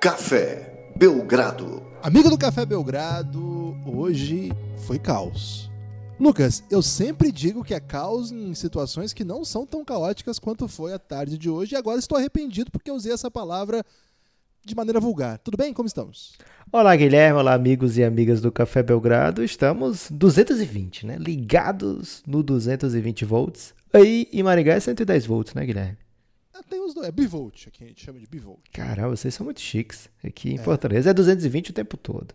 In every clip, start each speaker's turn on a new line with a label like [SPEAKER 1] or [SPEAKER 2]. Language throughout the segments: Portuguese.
[SPEAKER 1] Café Belgrado.
[SPEAKER 2] Amigo do Café Belgrado, hoje foi caos. Lucas, eu sempre digo que é caos em situações que não são tão caóticas quanto foi a tarde de hoje, e agora estou arrependido porque usei essa palavra de maneira vulgar. Tudo bem? Como estamos?
[SPEAKER 3] Olá, Guilherme. Olá, amigos e amigas do Café Belgrado. Estamos 220, né? Ligados no 220 volts. Aí em Maringá é 110 volts, né, Guilherme?
[SPEAKER 2] Ah, Tem os dois, é bivolt, aqui a gente chama de bivolt.
[SPEAKER 3] Caramba, vocês são muito chiques. Aqui em Fortaleza é 220 o tempo todo.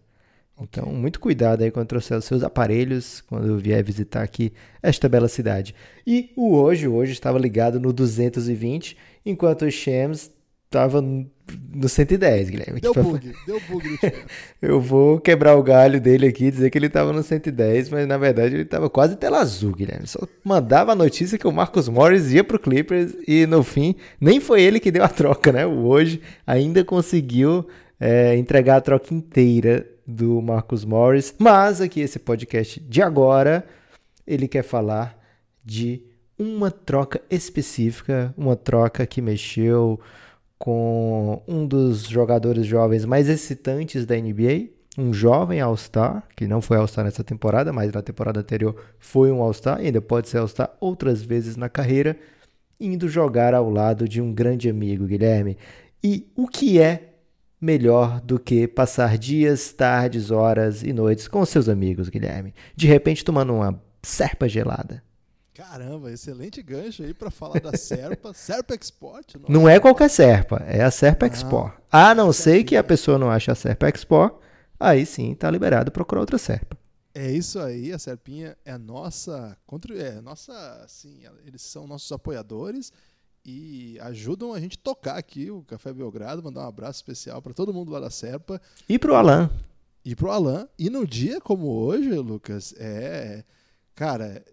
[SPEAKER 3] Então, muito cuidado aí quando trouxer os seus aparelhos, quando vier visitar aqui esta bela cidade. E o hoje, o hoje estava ligado no 220, enquanto o Shams estava no 110, Guilherme.
[SPEAKER 2] Deu
[SPEAKER 3] Tipo,
[SPEAKER 2] bug, deu bug.
[SPEAKER 3] Eu vou quebrar o galho dele aqui, dizer que ele estava no 110, mas na verdade ele estava quase tela azul, Guilherme. Só mandava a notícia que o Marcus Morris ia pro Clippers e no fim nem foi ele que deu a troca, né? O hoje ainda conseguiu é, entregar a troca inteira do Marcus Morris, mas aqui esse podcast de agora ele quer falar de uma troca específica, uma troca que mexeu com um dos jogadores jovens mais excitantes da NBA, um jovem All-Star, que não foi All-Star nessa temporada, mas na temporada anterior foi um All-Star, ainda pode ser All-Star outras vezes na carreira, indo jogar ao lado de um grande amigo, Guilherme. E o que é melhor do que passar dias, tardes, horas e noites com seus amigos, Guilherme? De repente tomando uma serpa gelada.
[SPEAKER 2] Caramba, excelente gancho aí pra falar da Serpa. Serpa Export? nossa.
[SPEAKER 3] Não é qualquer Serpa, é a Serpa Expo. A não ser que a pessoa não ache a Serpa Expo, aí sim tá liberado procurar outra Serpa.
[SPEAKER 2] É isso aí, a Serpinha é a nossa, é nossa, assim, eles são nossos apoiadores e ajudam a gente tocar aqui o Café Belgrado, mandar um abraço especial para todo mundo lá da Serpa
[SPEAKER 3] E pro Alan,
[SPEAKER 2] e pro Alan. E no dia como hoje, Lucas, é, cara,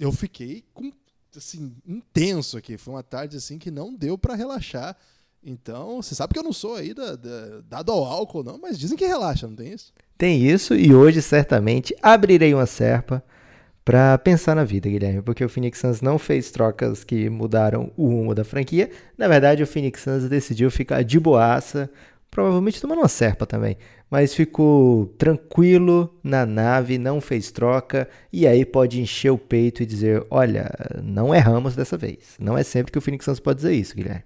[SPEAKER 2] eu fiquei com assim intenso aqui, foi uma tarde assim que não deu para relaxar. Então, você sabe que eu não sou aí da, da- dado ao álcool não, mas dizem que relaxa, não tem isso?
[SPEAKER 3] tem isso e hoje certamente abrirei uma Serpa pra pensar na vida, Guilherme, porque o Phoenix Suns não fez trocas que mudaram o rumo da franquia. Na verdade, o Phoenix Suns decidiu ficar de boaça, provavelmente tomando uma Serpa também, mas ficou tranquilo na nave, não fez troca e aí pode encher o peito e dizer: olha, não erramos dessa vez. Não é sempre que o Phoenix Suns pode dizer isso, Guilherme.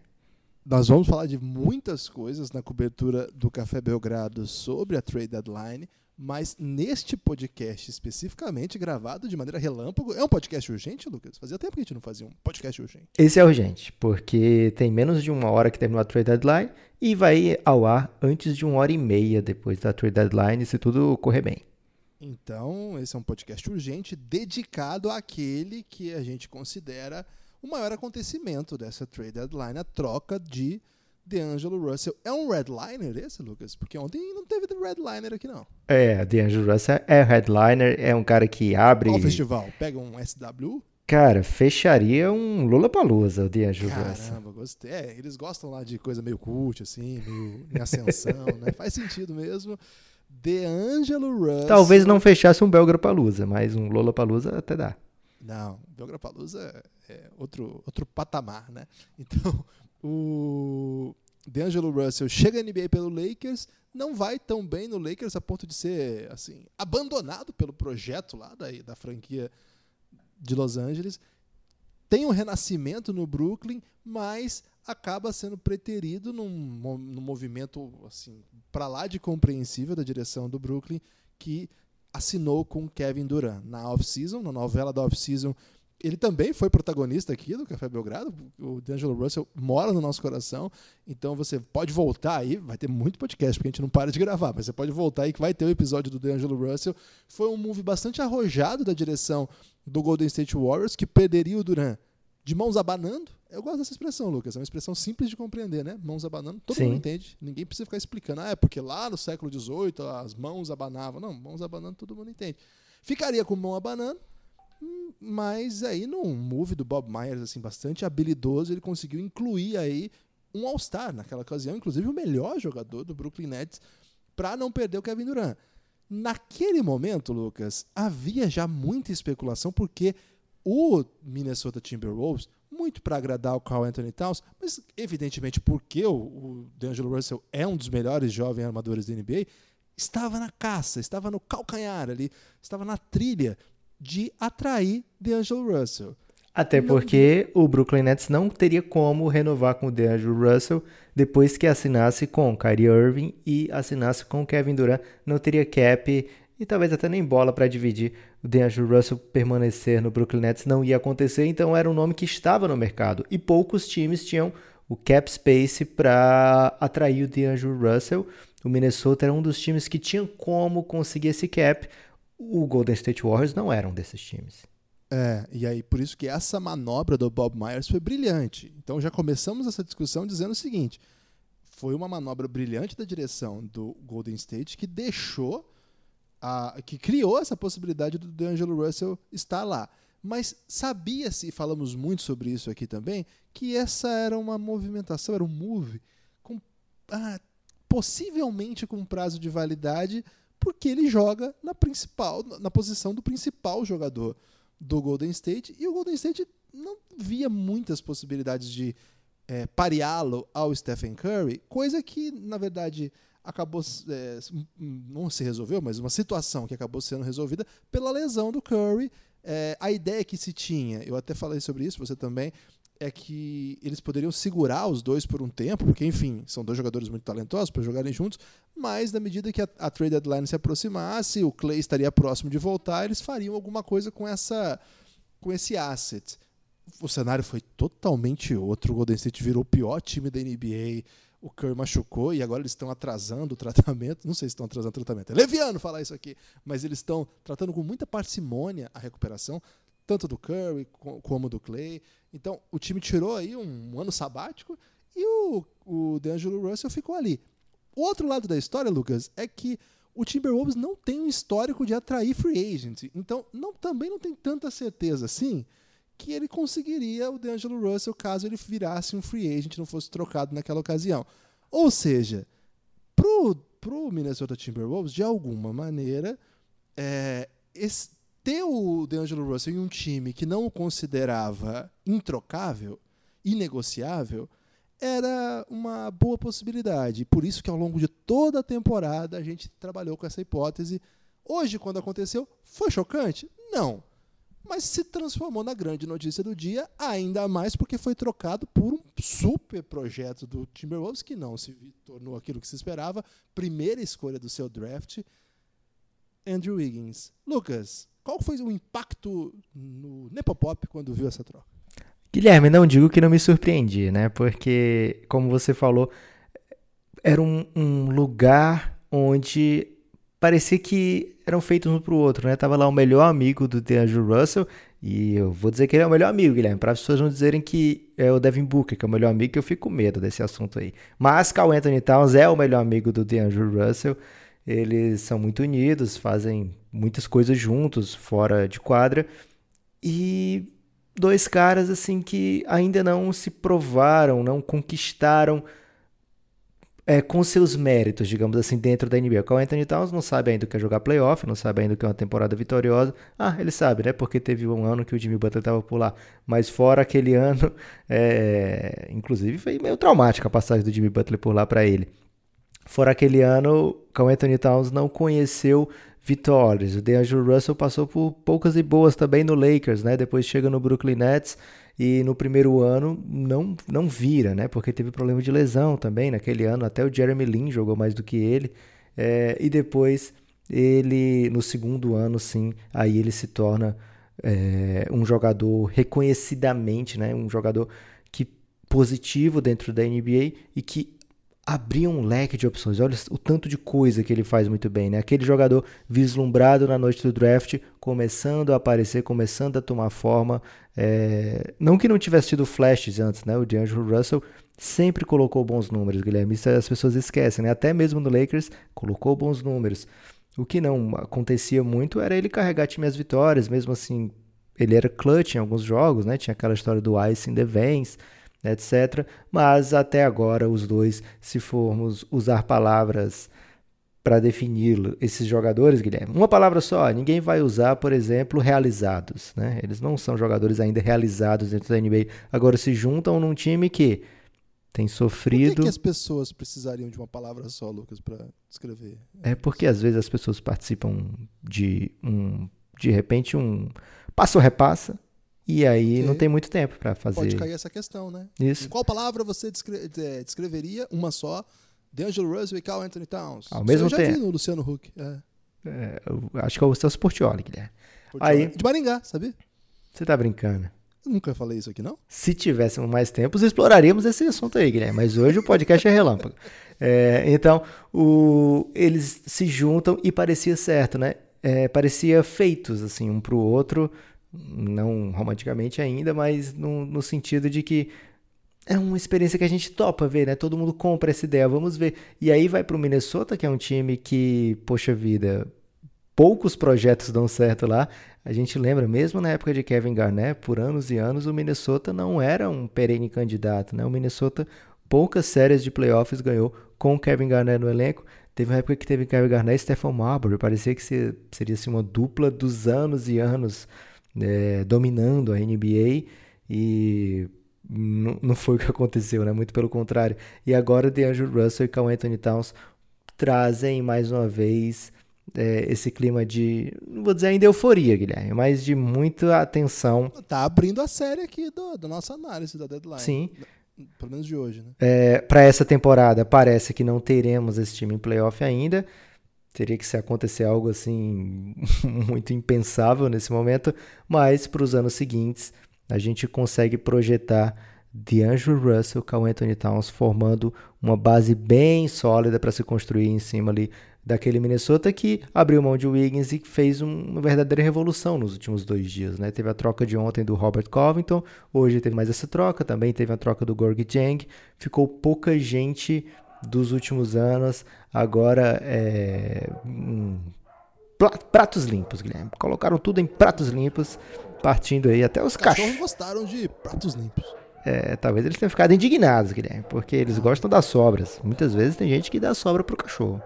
[SPEAKER 2] Nós vamos falar de muitas coisas na cobertura do Café Belgrado sobre a trade deadline, mas neste podcast especificamente gravado de maneira relâmpago, é um podcast urgente, Lucas? Fazia tempo que a gente não fazia um podcast urgente.
[SPEAKER 3] Esse é urgente, porque tem menos de uma hora que terminou a trade deadline e vai ao ar antes de uma hora e meia depois da trade deadline, se tudo correr bem.
[SPEAKER 2] Então, esse é um podcast urgente dedicado àquele que a gente considera o maior acontecimento dessa trade deadline, a troca de DeAngelo Russell. É um redliner esse, Lucas? Porque ontem não teve redliner aqui, não.
[SPEAKER 3] É, DeAngelo Russell é headliner, é um cara que abre.
[SPEAKER 2] Qual festival? Pega um SW?
[SPEAKER 3] Cara, fecharia um Lollapalooza o DeAngelo Russell.
[SPEAKER 2] Caramba, gostei. É, eles gostam lá de coisa meio cult, assim, meio em ascensão, né? Faz sentido mesmo. DeAngelo Russell.
[SPEAKER 3] Talvez não fechasse um Belgrapalooza, mas um Lollapalooza até dá.
[SPEAKER 2] Não, Belgrapalooza é outro, outro patamar, né? Então, o DeAngelo Russell chega à NBA pelo Lakers, não vai tão bem no Lakers a ponto de ser, assim, abandonado pelo projeto lá da, da franquia de Los Angeles. Tem um renascimento no Brooklyn, mas acaba sendo preterido num, num movimento, assim, para lá de compreensível da direção do Brooklyn, que assinou com Kevin Durant na off-season, na novela da off-season. Ele também foi protagonista aqui do Café Belgrado. O D'Angelo Russell mora no nosso coração. Então você pode voltar aí. Vai ter muito podcast, porque a gente não para de gravar. Mas você pode voltar aí que vai ter o episódio do D'Angelo Russell. Foi um move bastante arrojado da direção do Golden State Warriors, que perderia o Durant de mãos abanando. Eu gosto dessa expressão, Lucas. É uma expressão simples de compreender, né? Mãos abanando, todo
[SPEAKER 3] Sim.
[SPEAKER 2] mundo entende. Ninguém precisa ficar explicando. Ah, é porque lá no século XVIII as mãos abanavam. Não, mãos abanando todo mundo entende. Ficaria com mão abanando, mas aí num move do Bob Myers assim bastante habilidoso, ele conseguiu incluir aí um All-Star naquela ocasião, inclusive o melhor jogador do Brooklyn Nets, para não perder o Kevin Durant. Naquele momento, Lucas, havia já muita especulação porque o Minnesota Timberwolves muito para agradar o Carl Anthony Towns, mas evidentemente porque o, o D'Angelo Russell é um dos melhores jovens armadores da NBA, estava na caça, estava no calcanhar ali, estava na trilha de atrair D'Angelo Russell.
[SPEAKER 3] Até porque o Brooklyn Nets não teria como renovar com o DeAngelo Russell depois que assinasse com Kyrie Irving e assinasse com Kevin Durant. Não teria cap e talvez até nem bola para dividir. O DeAngelo Russell permanecer no Brooklyn Nets não ia acontecer, então era um nome que estava no mercado. E poucos times tinham o cap space para atrair o DeAngelo Russell. O Minnesota era um dos times que tinham como conseguir esse cap. O Golden State Warriors não era um desses times.
[SPEAKER 2] É, e aí por isso que essa manobra do Bob Myers foi brilhante. Então já começamos essa discussão dizendo o seguinte: foi uma manobra brilhante da direção do Golden State que deixou a, que criou essa possibilidade do D'Angelo Russell estar lá. Mas sabia-se, e falamos muito sobre isso aqui também, que essa era uma movimentação, era um move com, ah, possivelmente com prazo de validade, porque ele joga na principal, na posição do principal jogador do Golden State e o Golden State não via muitas possibilidades de é, pareá-lo ao Stephen Curry, coisa que, na verdade, acabou é, não se resolveu, mas uma situação que acabou sendo resolvida pela lesão do Curry. É, a ideia que se tinha, eu até falei sobre isso, você também, é que eles poderiam segurar os dois por um tempo, porque, enfim, são dois jogadores muito talentosos para jogarem juntos, mas na medida que a, a, trade deadline se aproximasse, o Clay estaria próximo de voltar, eles fariam alguma coisa com essa com esse asset. O cenário foi totalmente outro. O Golden State virou o pior time da NBA. O Curry machucou e agora eles estão atrasando o tratamento. Não sei se estão atrasando o tratamento. É leviano falar isso aqui, mas eles estão tratando com muita parcimônia a recuperação tanto do Curry como do Clay. Então, o time tirou aí um ano sabático e o, o DeAngelo Russell ficou ali. O outro lado da história, Lucas, é que o Timberwolves não tem um histórico de atrair free agent. Então, não, também não tem tanta certeza assim que ele conseguiria o DeAngelo Russell caso ele virasse um free agent não fosse trocado naquela ocasião. Ou seja, pro, pro Minnesota Timberwolves, de alguma maneira, é, esse, ter o DeAngelo Russell em um time que não o considerava introcável, inegociável, era uma boa possibilidade. Por isso que ao longo de toda a temporada a gente trabalhou com essa hipótese. Hoje, quando aconteceu, foi chocante? Não. Mas se transformou na grande notícia do dia, ainda mais porque foi trocado por um super projeto do Timberwolves que não se tornou aquilo que se esperava. Primeira escolha do seu draft, Andrew Wiggins. Lucas, qual foi o impacto no Nepopop quando viu essa troca?
[SPEAKER 3] Guilherme, não digo que não me surpreendi, né? Porque, como você falou, era um, um lugar onde parecia que eram feitos um pro outro, né? Tava lá o melhor amigo do DeAngelo Russell, e eu vou dizer que ele é o melhor amigo, Guilherme, para as pessoas não dizerem que é o Devin Booker, que é o melhor amigo, que eu fico com medo desse assunto aí. Mas Carl Anthony Towns é o melhor amigo do DeAngelo Russell, eles são muito unidos, fazem muitas coisas juntos, fora de quadra. E dois caras assim que ainda não se provaram, não conquistaram é, com seus méritos, digamos assim, dentro da NBA. O Anthony Towns não sabe ainda o que é jogar playoff, não sabe ainda o que é uma temporada vitoriosa. Ah, ele sabe, né? Porque teve um ano que o Jimmy Butler estava por lá. Mas fora aquele ano, é... inclusive foi meio traumática a passagem do Jimmy Butler por lá para ele. Fora aquele ano, o Anthony Towns não conheceu vitórias. O DeAngelo Russell passou por poucas e boas também no Lakers, né? Depois chega no Brooklyn Nets e no primeiro ano não, não vira, né? Porque teve problema de lesão também naquele ano. Até o Jeremy Lin jogou mais do que ele. É, e depois ele, no segundo ano, sim, aí ele se torna é, um jogador reconhecidamente, né? Um jogador que positivo dentro da NBA e que abrir um leque de opções. Olha o tanto de coisa que ele faz muito bem, né? Aquele jogador vislumbrado na noite do draft, começando a aparecer, começando a tomar forma. É... Não que não tivesse tido flashes antes, né? O D'Angelo Russell sempre colocou bons números, Guilherme. Isso as pessoas esquecem, né? Até mesmo no Lakers, colocou bons números. O que não acontecia muito era ele carregar time às vitórias, mesmo assim, ele era clutch em alguns jogos, né? Tinha aquela história do ice in the veins etc. Mas até agora os dois, se formos usar palavras para definir esses jogadores, Guilherme. Uma palavra só, ninguém vai usar, por exemplo, realizados. Né? Eles não são jogadores ainda realizados dentro da NBA. Agora se juntam num time que tem sofrido. Por
[SPEAKER 2] que, que as pessoas precisariam de uma palavra só, Lucas, para descrever?
[SPEAKER 3] É porque às vezes as pessoas participam de um, de repente um passo repassa e aí não tem muito tempo para fazer.
[SPEAKER 2] Pode cair essa questão, né?
[SPEAKER 3] Isso.
[SPEAKER 2] Em qual palavra você descre é, descreveria uma só? D'Angelo Russell e Carl Anthony Towns.
[SPEAKER 3] Ao mesmo tempo. Eu já
[SPEAKER 2] vi no Luciano Huck. É.
[SPEAKER 3] É, acho que é o Celso Portioli, Guilherme. Aí,
[SPEAKER 2] de Maringá, sabia?
[SPEAKER 3] Você tá brincando?
[SPEAKER 2] Eu nunca falei isso aqui, não?
[SPEAKER 3] Se tivéssemos mais tempo, exploraríamos esse assunto aí, Guilherme. Mas hoje o podcast é relâmpago. É, então, o, eles se juntam e parecia certo, né? É, parecia feitos, assim, um pro outro não romanticamente ainda, mas no, no sentido de que é uma experiência que a gente topa ver, né? Todo mundo compra essa ideia, vamos ver. E aí vai para o Minnesota, que é um time que, poxa vida, poucos projetos dão certo lá. A gente lembra, mesmo na época de Kevin Garnett, por anos e anos, o Minnesota não era um perene candidato, né? O Minnesota poucas séries de playoffs ganhou com Kevin Garnett no elenco. Teve uma época que teve Kevin Garnett e Stephen Marbury, parecia que seria assim, uma dupla dos anos e anos é, dominando a NBA e não foi o que aconteceu, né? Muito pelo contrário. E agora DeAndre Russell e Carl Anthony Towns trazem mais uma vez é, esse clima de, não vou dizer ainda euforia, Guilherme, mas de muita atenção.
[SPEAKER 2] Tá abrindo a série aqui do, da nossa análise da deadline.
[SPEAKER 3] Sim.
[SPEAKER 2] Pelo menos de hoje, né?
[SPEAKER 3] É, Para essa temporada, parece que não teremos esse time em playoff ainda. Teria que se acontecer algo assim muito impensável nesse momento, mas para os anos seguintes a gente consegue projetar DeAngelo Russell, Carl Anthony Towns formando uma base bem sólida para se construir em cima ali daquele Minnesota que abriu mão de Wiggins e fez uma verdadeira revolução nos últimos dois dias. Né? Teve a troca de ontem do Robert Covington, hoje teve mais essa troca, também teve a troca do Gorg Jang, ficou pouca gente dos últimos anos, agora é, hum, pratos limpos, Guilherme. Colocaram tudo em pratos limpos, partindo aí até os cachorros.
[SPEAKER 2] Os gostaram de pratos limpos.
[SPEAKER 3] É, talvez eles tenham ficado indignados, Guilherme, porque eles gostam das sobras. Muitas vezes tem gente que dá sobra pro cachorro.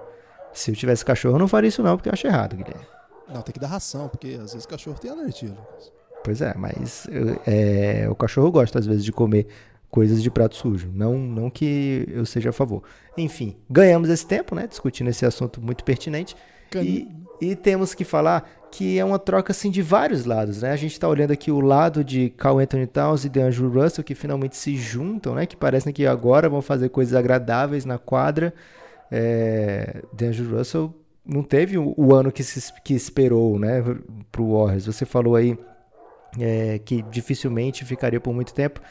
[SPEAKER 3] Se eu tivesse cachorro, eu não faria isso não, porque eu acho errado, Guilherme.
[SPEAKER 2] Não, tem que dar ração, porque às vezes o cachorro tem alergia, Lucas.
[SPEAKER 3] Pois é, mas é, o cachorro gosta às vezes de comer coisas de prato sujo. Não, não que eu seja a favor. Enfim, ganhamos esse tempo, né? Discutindo esse assunto muito pertinente. E, e, temos que falar que é uma troca assim de vários lados, né? A gente está olhando aqui o lado de Carl Anthony Towns e DeAndre Russell que finalmente se juntam, né? Que parecem que agora vão fazer coisas agradáveis na quadra. É, DeAndre Russell não teve o, o ano que, se, que esperou, né? Para o Warriors. Você falou aí é, que dificilmente ficaria por muito tempo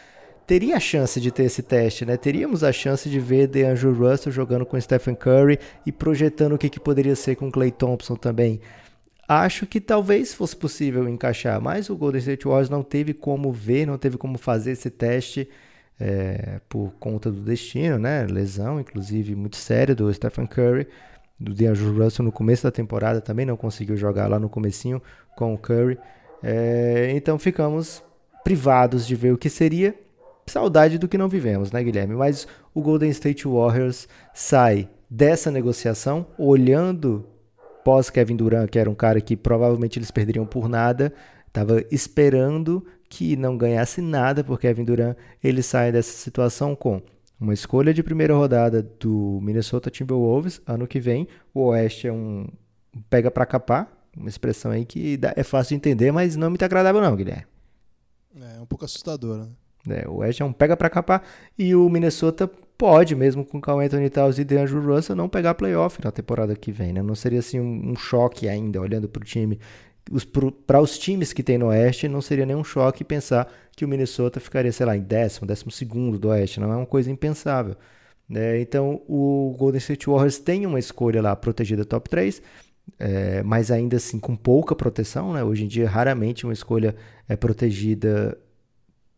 [SPEAKER 3] teria a chance de ter esse teste, né? Teríamos a chance de ver DeAndre Russell jogando com Stephen Curry e projetando o que, que poderia ser com Clay Thompson também. Acho que talvez fosse possível encaixar, mas o Golden State Warriors não teve como ver, não teve como fazer esse teste é, por conta do destino, né? Lesão, inclusive, muito séria do Stephen Curry. Do DeAndre Russell no começo da temporada também não conseguiu jogar lá no comecinho com o Curry. É, então ficamos privados de ver o que seria saudade do que não vivemos, né, Guilherme? Mas o Golden State Warriors sai dessa negociação olhando pós Kevin Durant, que era um cara que provavelmente eles perderiam por nada, estava esperando que não ganhasse nada por Kevin Durant, ele sai dessa situação com uma escolha de primeira rodada do Minnesota Timberwolves ano que vem. O Oeste é um pega para capar, uma expressão aí que é fácil de entender, mas não é muito agradável não, Guilherme.
[SPEAKER 2] É um pouco assustadora, né?
[SPEAKER 3] Né? O West é um pega para capar e o Minnesota pode, mesmo com Carl Anthony Towns e DeAndre Russell, não pegar playoff na temporada que vem. Né? Não seria assim um, um choque ainda, olhando para o time. Para os times que tem no Oeste, não seria nenhum choque pensar que o Minnesota ficaria, sei lá, em décimo, décimo segundo do Oeste. Não é uma coisa impensável. Né? Então, o Golden State Warriors tem uma escolha lá protegida top 3, é, mas ainda assim com pouca proteção. Né? Hoje em dia, raramente uma escolha é protegida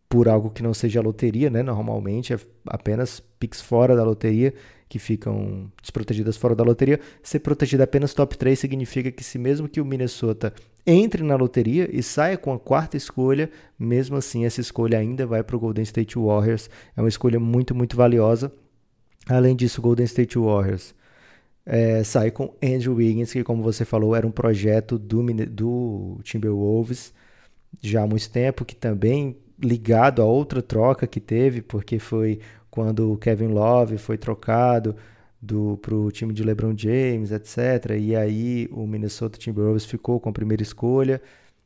[SPEAKER 3] por algo que não seja loteria, né? Normalmente é apenas picks fora da loteria que ficam desprotegidas fora da loteria. Ser protegida apenas top 3 significa que se mesmo que o Minnesota entre na loteria e saia com a quarta escolha, mesmo assim essa escolha ainda vai para o Golden State Warriors. É uma escolha muito, muito valiosa. Além disso, o Golden State Warriors é, sai com Andrew Wiggins, que como você falou, era um projeto do, do Timberwolves já há muito tempo, que também ligado a outra troca que teve, porque foi quando o Kevin Love foi trocado para o time de LeBron James, etc. E aí o Minnesota Timberwolves ficou com a primeira escolha.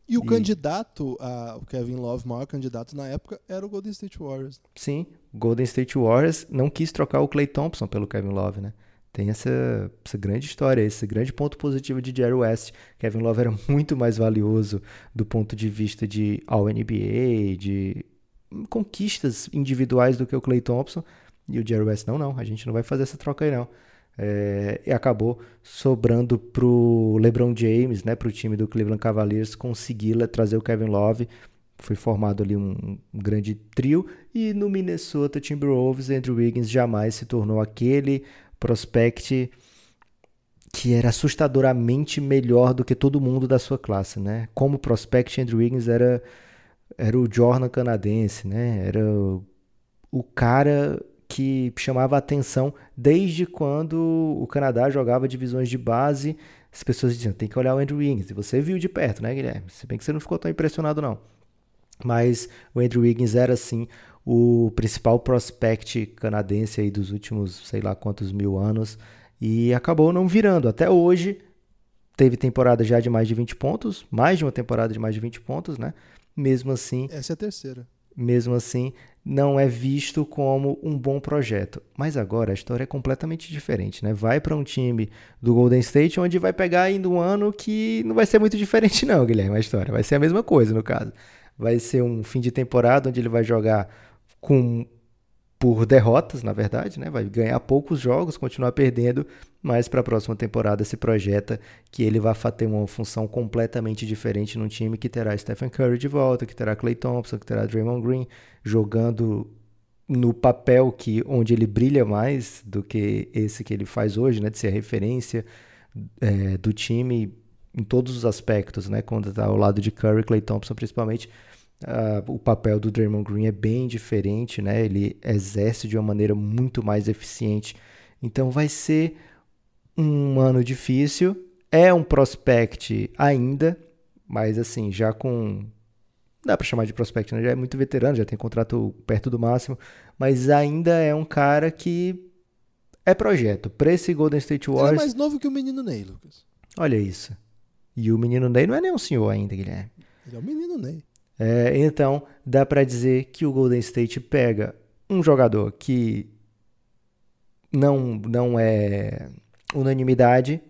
[SPEAKER 2] E o e... candidato, a, o Kevin Love, maior candidato na época, era o Golden State Warriors.
[SPEAKER 3] Sim, o Golden State Warriors não quis trocar o Clay Thompson pelo Kevin Love, né? Tem essa, essa grande história, esse grande ponto positivo de Jerry West. Kevin Love era muito mais valioso do ponto de vista de All-NBA, de conquistas individuais do que o Clay Thompson. E o Jerry West, não, não, a gente não vai fazer essa troca aí não. É, e acabou sobrando pro LeBron James, né, pro time do Cleveland Cavaliers conseguir trazer o Kevin Love. Foi formado ali um, um grande trio e no Minnesota Timberwolves, Andrew Wiggins jamais se tornou aquele prospect que era assustadoramente melhor do que todo mundo da sua classe, né? Como prospect, Andrew Wiggins era era o Jordan canadense, né? Era o, cara que chamava atenção desde quando o Canadá jogava divisões de base. As pessoas diziam, tem que olhar o Andrew Wiggins. E você viu de perto, né, Guilherme? Se bem que você não ficou tão impressionado, não. Mas o Andrew Wiggins era, assim, o principal prospect canadense aí dos últimos, sei lá quantos mil anos, e acabou não virando. Até hoje, teve temporada já de mais de 20 pontos, mais de uma temporada de mais de 20 pontos, né? Mesmo assim.
[SPEAKER 2] Essa é a terceira.
[SPEAKER 3] Mesmo assim, não é visto como um bom projeto. Mas agora a história é completamente diferente, né? Vai para um time do Golden State onde vai pegar ainda um ano que não vai ser muito diferente, não, Guilherme, a história. Vai ser a mesma coisa, no caso. Vai ser um fim de temporada onde ele vai jogar com por derrotas, na verdade, né? Vai ganhar poucos jogos, continuar perdendo, mas para a próxima temporada se projeta que ele vai ter uma função completamente diferente num time que terá Stephen Curry de volta, que terá Clay Thompson, que terá Draymond Green jogando no papel que onde ele brilha mais do que esse que ele faz hoje, né? De ser a referência é, do time em todos os aspectos, né? Quando está ao lado de Curry, Clay Thompson principalmente Uh, o papel do Draymond Green é bem diferente, né? Ele exerce de uma maneira muito mais eficiente. Então vai ser um ano difícil. É um prospect ainda, mas assim, já com dá para chamar de prospect, né? Já é muito veterano, já tem contrato perto do máximo, mas ainda é um cara que é projeto. Para esse Golden State Warriors. Ele
[SPEAKER 2] é mais novo que o menino Ney, Lucas.
[SPEAKER 3] Olha isso. E o menino Ney não é nem um senhor ainda, Guilherme.
[SPEAKER 2] Ele é o menino Ney.
[SPEAKER 3] É, então, dá para dizer que o Golden State pega um jogador que não, não é unanimidade,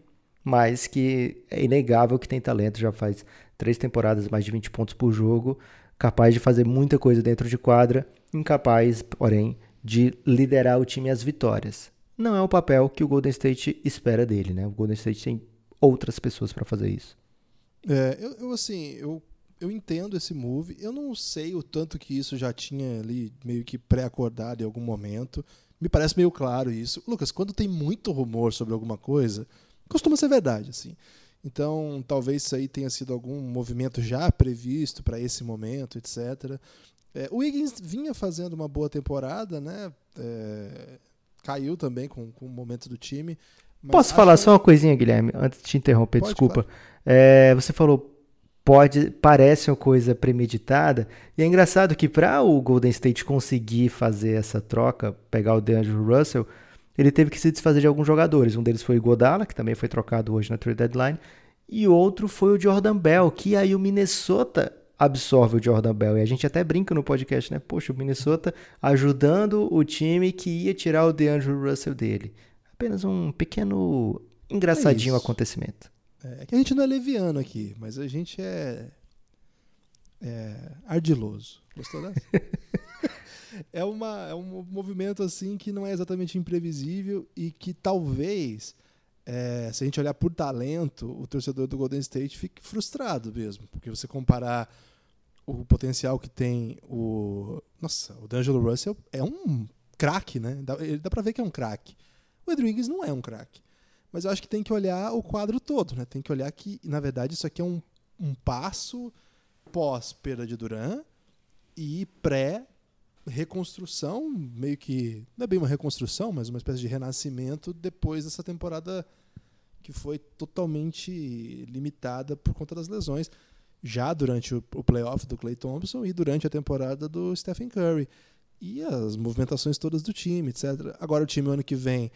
[SPEAKER 3] mas que é inegável que tem talento, já faz três temporadas, mais de 20 pontos por jogo, capaz de fazer muita coisa dentro de quadra, incapaz, porém, de liderar o time às vitórias. Não é o papel que o Golden State espera dele, né? O Golden State tem outras pessoas para fazer isso.
[SPEAKER 2] É, eu, eu, assim, eu eu entendo esse move. Eu não sei o tanto que isso já tinha ali meio que pré-acordado em algum momento. Me parece meio claro isso. Lucas, quando tem muito rumor sobre alguma coisa, costuma ser verdade, assim. Então, talvez isso aí tenha sido algum movimento já previsto para esse momento, etc. É, o Wiggins vinha fazendo uma boa temporada, né? É, caiu também com, com o momento do time.
[SPEAKER 3] Posso falar que... só uma coisinha, Guilherme, antes de te interromper, Pode, desculpa. Claro. É, você falou pode parece uma coisa premeditada. E é engraçado que para o Golden State conseguir fazer essa troca, pegar o DeAngelo Russell, ele teve que se desfazer de alguns jogadores. Um deles foi o Godala, que também foi trocado hoje na trade deadline, e outro foi o Jordan Bell, que aí o Minnesota absorve o Jordan Bell. E a gente até brinca no podcast, né? Poxa, o Minnesota ajudando o time que ia tirar o DeAngelo Russell dele. Apenas um pequeno engraçadinho é acontecimento.
[SPEAKER 2] É, é que a gente não é leviano aqui, mas a gente é, é ardiloso. Gostou dessa? é, uma, é um movimento assim que não é exatamente imprevisível e que talvez, é, se a gente olhar por talento, o torcedor do Golden State fique frustrado mesmo, porque você comparar o potencial que tem o. Nossa, o D'Angelo Russell é um craque, né? Dá, dá pra ver que é um craque. O Andrew Wiggins não é um craque. Mas eu acho que tem que olhar o quadro todo, né? Tem que olhar que, na verdade, isso aqui é um, um passo pós perda de Duran e pré reconstrução, meio que não é bem uma reconstrução, mas uma espécie de renascimento depois dessa temporada que foi totalmente limitada por conta das lesões, já durante o, o playoff do Clay Thompson e durante a temporada do Stephen Curry. E as movimentações todas do time, etc. Agora o time ano que vem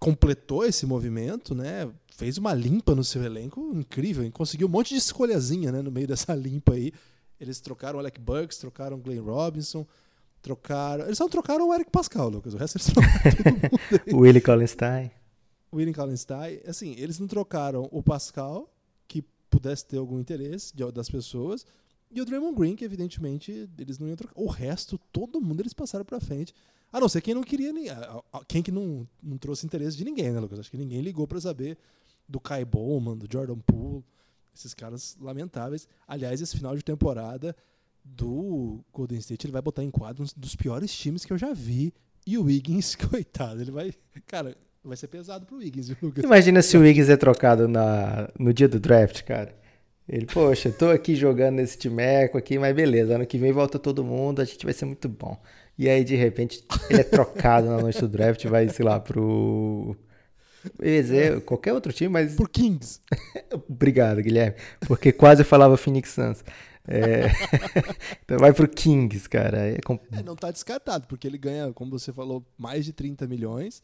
[SPEAKER 2] completou esse movimento, né? Fez uma limpa no seu elenco incrível, e conseguiu um monte de escolhazinha, né, no meio dessa limpa aí. Eles trocaram o Alec Burks, trocaram o Glenn Robinson, trocaram. Eles só trocaram o Eric Pascal, Lucas. O resto eles trocaram todo mundo.
[SPEAKER 3] o Willie Collinstein.
[SPEAKER 2] Willie Kallenstein, assim, eles não trocaram o Pascal, que pudesse ter algum interesse das pessoas, e o Draymond Green, que evidentemente eles não iam trocar. O resto, todo mundo eles passaram para frente. A não ser quem não queria, quem que não, não trouxe interesse de ninguém, né, Lucas? Acho que ninguém ligou para saber do Kai Bowman, do Jordan Poole, esses caras lamentáveis. Aliás, esse final de temporada do Golden State, ele vai botar em quadro um dos piores times que eu já vi. E o Wiggins, coitado, ele vai. Cara, vai ser pesado pro Wiggins, viu, Lucas?
[SPEAKER 3] Imagina se o Wiggins é trocado na, no dia do draft, cara. Ele, poxa, tô aqui jogando nesse timeco aqui, mas beleza, ano que vem volta todo mundo, a gente vai ser muito bom. E aí, de repente, ele é trocado na noite do draft, vai, sei lá, pro. Eu ia dizer qualquer outro time, mas.
[SPEAKER 2] Por Kings.
[SPEAKER 3] Obrigado, Guilherme. Porque quase eu falava Phoenix Suns. É... então vai pro Kings, cara.
[SPEAKER 2] É, é, não tá descartado, porque ele ganha, como você falou, mais de 30 milhões.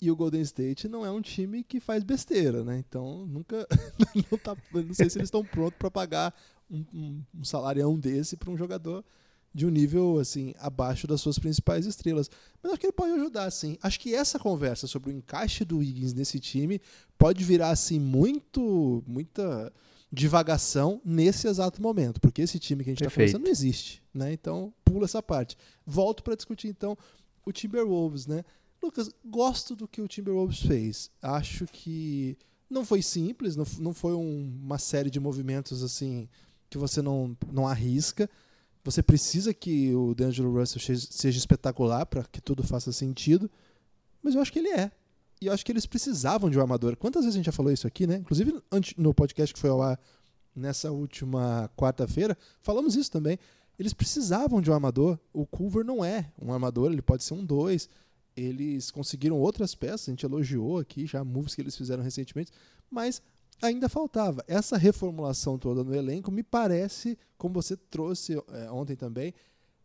[SPEAKER 2] E o Golden State não é um time que faz besteira, né? Então nunca. não, tá, não sei se eles estão prontos para pagar um, um, um salarião desse para um jogador de um nível assim abaixo das suas principais estrelas. Mas acho que ele pode ajudar, sim. Acho que essa conversa sobre o encaixe do Wiggins nesse time pode virar assim muito, muita divagação nesse exato momento, porque esse time que a gente está conversando não existe, né? Então pula essa parte. Volto para discutir então o Timberwolves, né? Lucas, gosto do que o Timberwolves fez. Acho que não foi simples, não, não foi um, uma série de movimentos assim que você não, não arrisca. Você precisa que o D'Angelo Russell seja espetacular para que tudo faça sentido, mas eu acho que ele é. E eu acho que eles precisavam de um armador. Quantas vezes a gente já falou isso aqui, né? Inclusive no podcast que foi ao ar nessa última quarta-feira, falamos isso também. Eles precisavam de um armador. O Culver não é um armador, ele pode ser um dois eles conseguiram outras peças, a gente elogiou aqui já moves que eles fizeram recentemente, mas ainda faltava. Essa reformulação toda no elenco me parece, como você trouxe é, ontem também,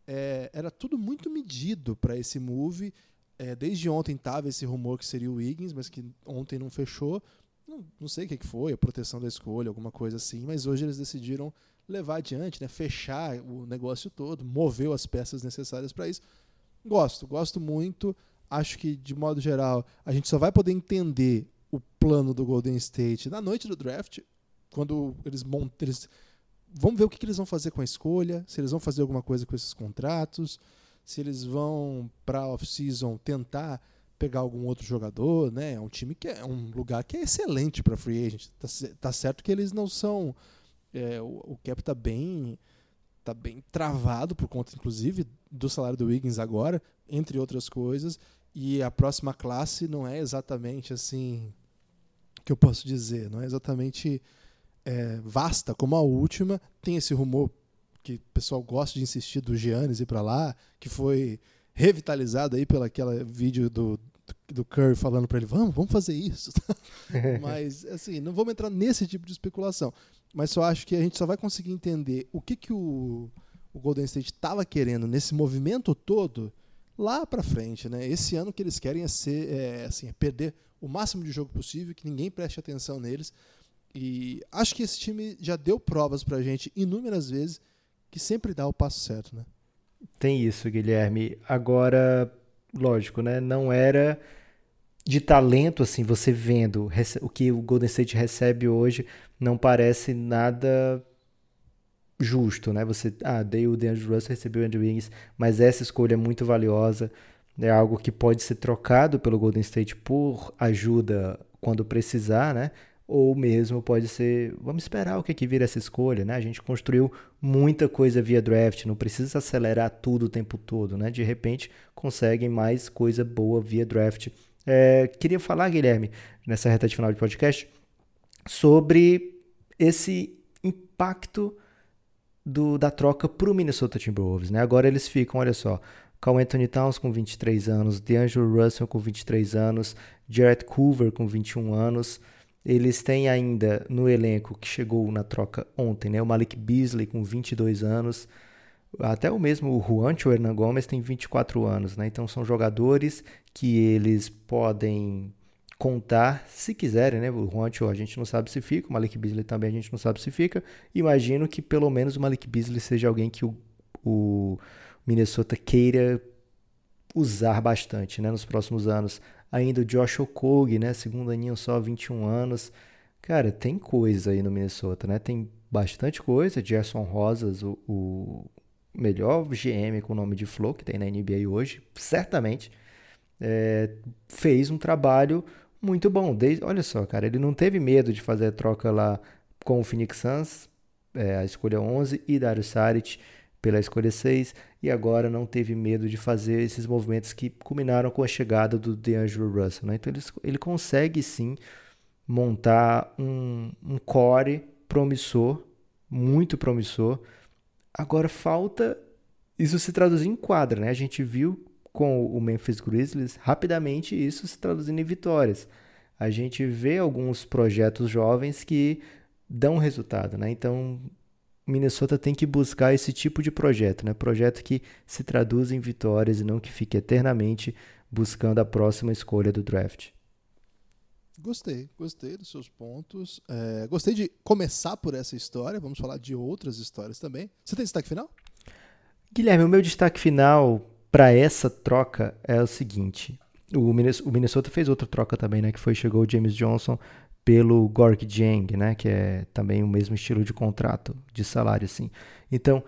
[SPEAKER 2] é, era tudo muito medido para esse move. É, desde ontem estava esse rumor que seria o Wiggins, mas que ontem não fechou. Não, não sei o que, que foi, a proteção da escolha, alguma coisa assim, mas hoje eles decidiram levar adiante, né, fechar o negócio todo, mover as peças necessárias para isso. Gosto, gosto muito acho que, de modo geral, a gente só vai poder entender o plano do Golden State na noite do draft, quando eles montam. Eles, vamos ver o que, que eles vão fazer com a escolha, se eles vão fazer alguma coisa com esses contratos, se eles vão para off-season tentar pegar algum outro jogador, né? É um time que é um lugar que é excelente para free agent. Tá, tá, certo que eles não são é, o, o cap tá bem tá bem travado por conta inclusive do salário do Wiggins agora, entre outras coisas, e a próxima classe não é exatamente assim que eu posso dizer, não é exatamente é, vasta como a última. Tem esse rumor que o pessoal gosta de insistir do Giannis ir para lá, que foi revitalizado aí pelo aquele vídeo do, do Curry falando para ele, vamos, vamos fazer isso. Mas, assim, não vamos entrar nesse tipo de especulação. Mas só acho que a gente só vai conseguir entender o que, que o, o Golden State estava querendo nesse movimento todo lá para frente, né? Esse ano que eles querem é ser, é, assim, é perder o máximo de jogo possível, que ninguém preste atenção neles. E acho que esse time já deu provas pra gente inúmeras vezes que sempre dá o passo certo, né?
[SPEAKER 3] Tem isso, Guilherme. Agora, lógico, né? Não era de talento assim, você vendo o que o Golden State recebe hoje, não parece nada justo, né? Você, ah, dei o DeAndre Russell, recebeu o Andrew Wiggins, mas essa escolha é muito valiosa, é algo que pode ser trocado pelo Golden State por ajuda quando precisar, né? Ou mesmo pode ser, vamos esperar o que que vira essa escolha, né? A gente construiu muita coisa via draft, não precisa acelerar tudo o tempo todo, né? De repente conseguem mais coisa boa via draft. É, queria falar, Guilherme, nessa reta de final de podcast, sobre esse impacto do, da troca para o Minnesota Timberwolves. Né? Agora eles ficam, olha só, Carl Anthony Towns com 23 anos, DeAngelo Russell com 23 anos, Jared Culver com 21 anos. Eles têm ainda no elenco que chegou na troca ontem, né? O Malik Beasley com 22 anos. Até o mesmo o Juancho Hernan Gomes tem 24 anos, né? Então são jogadores que eles podem contar se quiserem, né? O Juancho a gente não sabe se fica, o Malik Beasley também a gente não sabe se fica. Imagino que pelo menos o Malik Beasley seja alguém que o, o Minnesota queira usar bastante, né? Nos próximos anos. Ainda o Josh Okogie, né? Segundo aninho só, 21 anos. Cara, tem coisa aí no Minnesota, né? Tem bastante coisa. Gerson Rosas, o, o melhor GM com o nome de Flow que tem na NBA hoje, certamente, é, fez um trabalho muito bom. Desde, olha só, cara, ele não teve medo de fazer a troca lá com o Phoenix Suns, é, a escolha 11, e Dario Saric pela escolha 6 e agora não teve medo de fazer esses movimentos que culminaram com a chegada do DeAngelo Russell. Né? Então ele, ele consegue sim montar um, um core promissor, muito promissor. Agora falta isso se traduzir em quadra. Né? A gente viu com o Memphis Grizzlies rapidamente isso se traduzindo em vitórias. A gente vê alguns projetos jovens que dão resultado, né? Então Minnesota tem que buscar esse tipo de projeto, né? Projeto que se traduz em vitórias e não que fique eternamente buscando a próxima escolha do draft.
[SPEAKER 2] Gostei, gostei dos seus pontos. É, gostei de começar por essa história. Vamos falar de outras histórias também. Você tem destaque final?
[SPEAKER 3] Guilherme, o meu destaque final para essa troca é o seguinte: o Minnesota fez outra troca também, né? Que foi chegou o James Johnson pelo Gork Jang, né, que é também o mesmo estilo de contrato, de salário, assim. Então,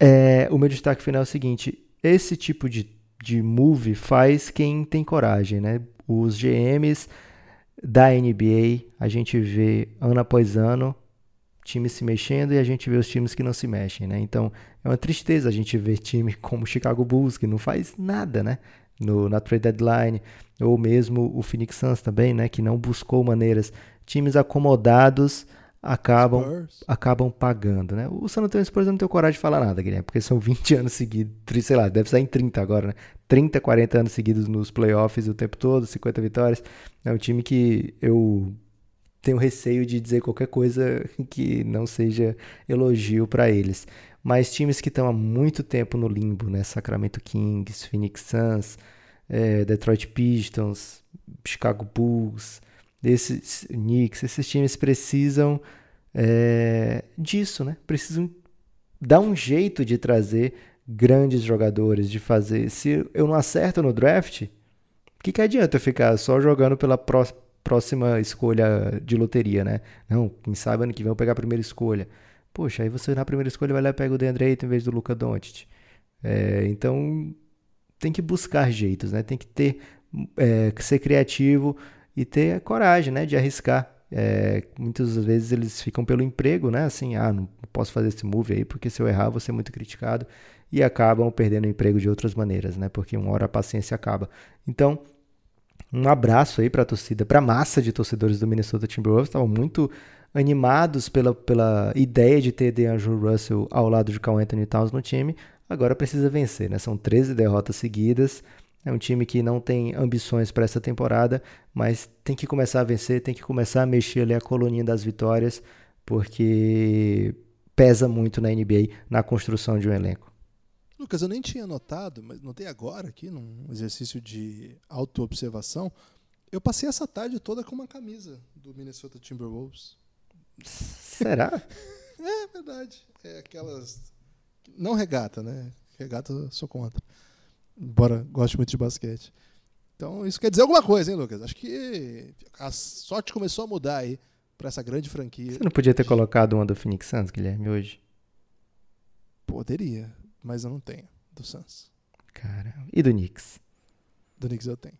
[SPEAKER 3] é, o meu destaque final é o seguinte: esse tipo de, de move faz quem tem coragem, né? Os GMs da NBA, a gente vê ano após ano times se mexendo e a gente vê os times que não se mexem, né? Então, é uma tristeza a gente ver time como o Chicago Bulls que não faz nada, né? No, na trade deadline, ou mesmo o Phoenix Suns também, né, que não buscou maneiras. Times acomodados acabam acabam pagando, né? O San Antonio Spurs não tem coragem de falar nada, Guilherme, porque são 20 anos seguidos, sei lá, deve sair em 30 agora, né? 30, 40 anos seguidos nos playoffs o tempo todo, 50 vitórias. É um time que eu tenho receio de dizer qualquer coisa que não seja elogio para eles. Mas times que estão há muito tempo no limbo, né? Sacramento Kings, Phoenix Suns, é, Detroit Pistons, Chicago Bulls, esses Knicks, esses times precisam é, disso, né? Precisam dar um jeito de trazer grandes jogadores, de fazer. Se eu não acerto no draft, o que, que adianta eu ficar só jogando pela pró próxima escolha de loteria, né? Não, quem sabe ano que vem eu pegar a primeira escolha. Poxa, aí você na primeira escolha vai lá e pega o DeAndre Ayton em vez do Luca Doncic. É, então tem que buscar jeitos, né? Tem que ter, é, ser criativo e ter coragem, né? De arriscar. É, muitas vezes eles ficam pelo emprego, né? Assim, ah, não posso fazer esse move aí porque se eu errar vou ser muito criticado e acabam perdendo o emprego de outras maneiras, né? Porque uma hora a paciência acaba. Então, um abraço aí para a torcida, para a massa de torcedores do Minnesota Timberwolves, estavam muito animados pela, pela ideia de ter DeAngelo Russell ao lado de Carl Anthony Towns no time, agora precisa vencer, né? São 13 derrotas seguidas. É um time que não tem ambições para essa temporada, mas tem que começar a vencer, tem que começar a mexer ali a coluninha das vitórias, porque pesa muito na NBA na construção de um elenco.
[SPEAKER 2] Lucas, eu nem tinha notado, mas notei agora aqui, num exercício de autoobservação, eu passei essa tarde toda com uma camisa do Minnesota Timberwolves.
[SPEAKER 3] Será?
[SPEAKER 2] é verdade. É aquelas não regata, né? Regata eu sou contra. Embora goste muito de basquete. Então, isso quer dizer alguma coisa, hein, Lucas? Acho que a sorte começou a mudar aí para essa grande franquia.
[SPEAKER 3] Você não podia ter colocado uma do Phoenix Suns, Guilherme, hoje?
[SPEAKER 2] Poderia, mas eu não tenho do Suns.
[SPEAKER 3] Cara, e do Knicks?
[SPEAKER 2] Do Knicks eu tenho.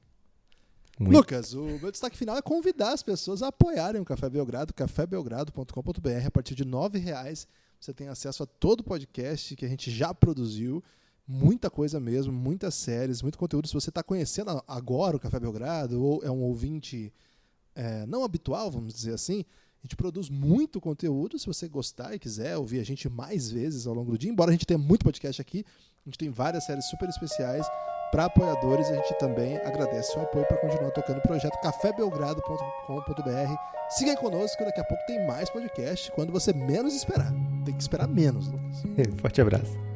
[SPEAKER 2] Muito. Lucas, o meu destaque final é convidar as pessoas a apoiarem o Café Belgrado, cafébelgrado.com.br, a partir de R$ reais você tem acesso a todo o podcast que a gente já produziu. Muita coisa mesmo, muitas séries, muito conteúdo. Se você está conhecendo agora o Café Belgrado, ou é um ouvinte é, não habitual, vamos dizer assim, a gente produz muito conteúdo. Se você gostar e quiser ouvir a gente mais vezes ao longo do dia, embora a gente tenha muito podcast aqui, a gente tem várias séries super especiais para apoiadores, a gente também agradece o apoio para continuar tocando o projeto cafébelgrado.com.br. Siga conosco, daqui a pouco tem mais podcast quando você menos esperar. Tem que esperar menos, Lucas.
[SPEAKER 3] Forte abraço.